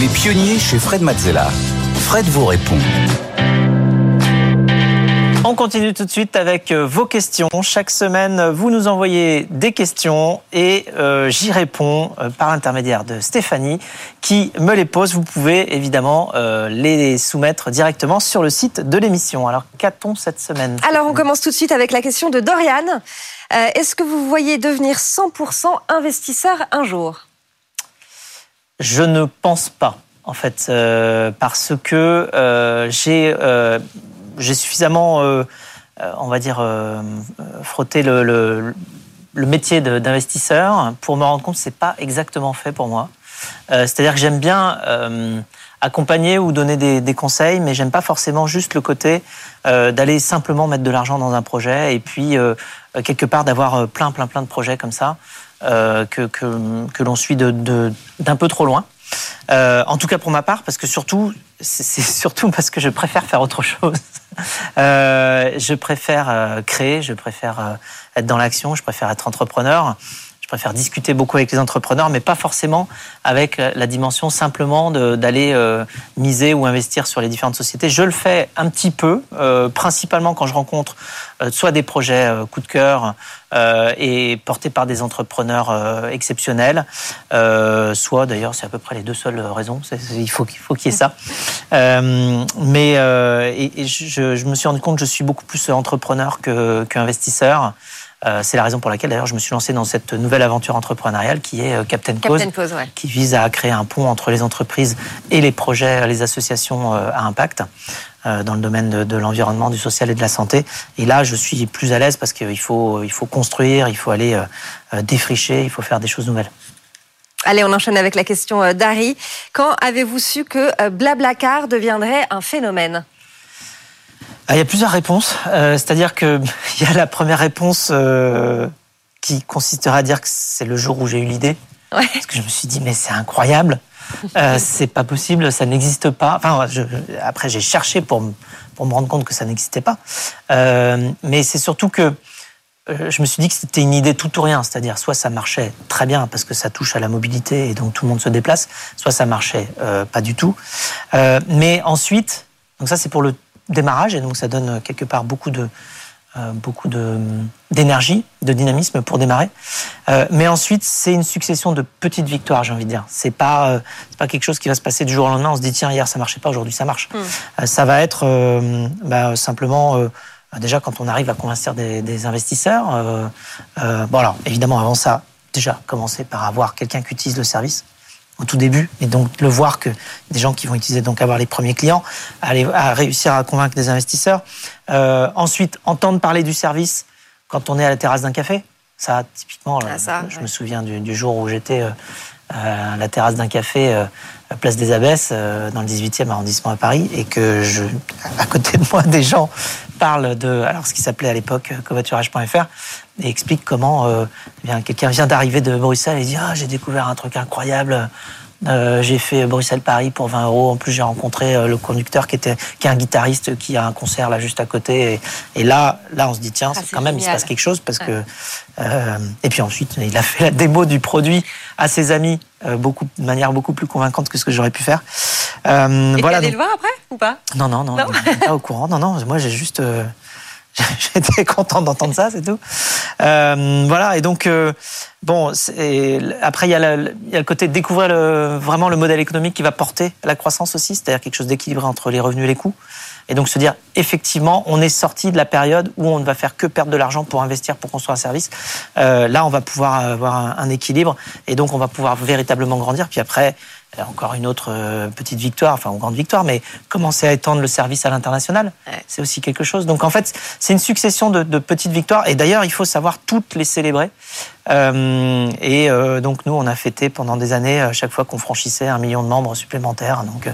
Les pionniers chez Fred Mazzella. Fred vous répond. On continue tout de suite avec euh, vos questions. Chaque semaine, vous nous envoyez des questions et euh, j'y réponds euh, par l'intermédiaire de Stéphanie qui me les pose. Vous pouvez évidemment les soumettre directement sur le site de l'émission. Alors, qu'a-t-on cette semaine Alors, on commence tout de suite avec la question de Dorian. Est-ce que vous voyez devenir 100% investisseur un jour? Je ne pense pas en fait, parce que j'ai j'ai suffisamment, euh, euh, on va dire, euh, frotté le, le, métier d'investisseur pour me rendre compte que c'est pas exactement fait pour moi. C'est-à-dire que j'aime bien accompagner ou donner des, des conseils, mais j'aime pas forcément juste le côté d'aller simplement mettre de l'argent dans un projet et puis quelque part d'avoir plein, plein, plein de projets comme ça que, que, que l'on suit d'un de, d'un peu trop loin. Euh, en tout cas pour ma part, parce que surtout, c'est surtout parce que je préfère faire autre chose. Euh, je préfère euh, créer, je préfère être dans l'action, je préfère être entrepreneur. Je préfère discuter beaucoup avec les entrepreneurs, mais pas forcément avec la dimension simplement d'aller euh, miser ou investir sur les différentes sociétés. Je le fais un petit peu, euh, principalement quand je rencontre euh, soit des projets coup de cœur et portés par des entrepreneurs exceptionnels, soit d'ailleurs c'est à peu près les deux seules raisons. il faut qu'il faut qu'il y ait ça. mais et, je, je, me suis rendu compte que je suis beaucoup plus entrepreneur qu'investisseur. Euh, c'est la raison pour laquelle d'ailleurs je me suis lancé dans cette nouvelle aventure entrepreneuriale qui est euh, Captain, Cause, qui vise à créer un pont entre les entreprises et les projets, les associations euh, à impact dans le domaine de, l'environnement, du social et de la santé. Et là, je suis plus à l'aise parce qu'il faut, il faut construire, il faut aller défricher, il faut faire des choses nouvelles. Allez, on enchaîne avec la question d'Harry. Quand avez-vous su que Blablacar deviendrait un phénomène? Il y a plusieurs réponses. Euh, c'est-à-dire qu'il y a la première réponse euh, qui consistera à dire que c'est le jour où j'ai eu l'idée. Parce que je me suis dit, mais c'est incroyable. Euh, c'est pas possible, ça n'existe pas. Enfin, après, j'ai cherché pour, pour me rendre compte que ça n'existait pas. mais c'est surtout que je me suis dit que c'était une idée tout ou rien. C'est-à-dire, soit ça marchait très bien parce que ça touche à la mobilité et donc tout le monde se déplace, soit ça marchait pas du tout. mais ensuite, donc ça c'est pour le démarrage et donc ça donne quelque part beaucoup de euh, beaucoup de d'énergie, de dynamisme pour démarrer. Euh, mais ensuite, c'est une succession de petites victoires, j'ai envie de dire. C'est pas euh, c'est pas quelque chose qui va se passer du jour au lendemain. On se dit tiens hier ça marchait pas, aujourd'hui ça marche. Hmm. ça va être bah, simplement déjà quand on arrive à convaincre des, des investisseurs. bon alors évidemment avant ça, déjà commencer par avoir quelqu'un qui utilise le service au tout début, et donc le voir que des gens qui vont utiliser, donc avoir les premiers clients, aller à réussir à convaincre des investisseurs. Euh, ensuite, entendre parler du service quand on est à la terrasse d'un café. Ça, typiquement, ah, je me souviens du, jour où j'étais euh, à la terrasse d'un café, euh, à Place des Abbesses, dans le 18e arrondissement à Paris, et que je, à côté de moi, des gens parlent de, alors ce qui s'appelait à l'époque covoiturage.fr, et explique comment euh, eh quelqu'un vient d'arriver de Bruxelles et dit ah j'ai découvert un truc incroyable. Euh, j'ai fait Bruxelles-Paris pour 20 euros. En plus, j'ai rencontré euh, le conducteur qui était qui est un guitariste qui a un concert là juste à côté. Et, là, là, on se dit tiens, ah, quand même il se passe quelque chose parce que. Euh, et puis ensuite, il a fait la démo du produit à ses amis euh, beaucoup de manière beaucoup plus convaincante que ce que j'aurais pu faire. Euh, et voilà. Allé le voir après ou pas? Non, non, non, non. pas au courant. Non, non. Moi, j'ai juste J'étais content d'entendre ça, c'est tout. Euh, voilà, et donc, euh, bon, après, il y, a le côté de découvrir vraiment le modèle économique qui va porter la croissance aussi, c'est-à-dire quelque chose d'équilibré entre les revenus et les coûts. Et donc se dire, effectivement, on est sorti de la période où on ne va faire que perdre de l'argent pour investir, pour construire un service. Euh, là, on va pouvoir avoir un, équilibre et donc on va pouvoir véritablement grandir. Puis après, encore une autre euh, petite victoire, enfin une grande victoire, mais commencer à étendre le service à l'international, c'est aussi quelque chose. Donc en fait, c'est une succession de, de, petites victoires. Et d'ailleurs, il faut savoir toutes les célébrer. Euh, et euh, donc nous, on a fêté pendant des années à chaque fois qu'on franchissait un million de membres supplémentaires. Donc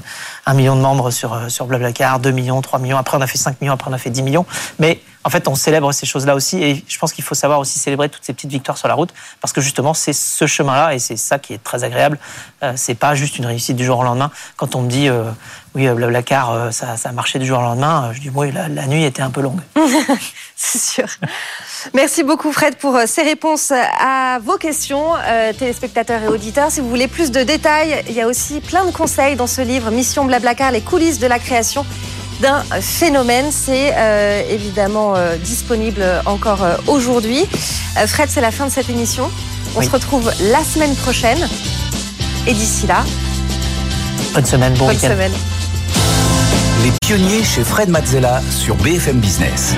un million de membres sur sur Blablacar, 2 millions, 3 millions. Après, on a fait 5 millions. Après, on a fait 10 millions. Mais en fait, on célèbre ces choses-là aussi. Et je pense qu'il faut savoir aussi célébrer toutes ces petites victoires sur la route. Parce que justement, c'est ce chemin-là et c'est ça qui est très agréable. Euh, c'est pas juste une réussite du jour au lendemain. Quand on me dit, euh, oui, Blablacar, euh, ça, ça a marché du jour au lendemain, je dis, oui, la nuit était un peu longue. c'est sûr. Merci beaucoup Fred pour ces réponses à vos questions, téléspectateurs et auditeurs. Si vous voulez plus de détails, il y a aussi plein de conseils dans ce livre Mission Blablacar, les coulisses de la création d'un phénomène. C'est euh, évidemment euh, disponible encore euh, aujourd'hui. Fred, c'est la fin de cette émission. On se retrouve la semaine prochaine. Et d'ici là, bonne semaine, bon bonne semaine. Les pionniers chez Fred Mazzella sur BFM Business.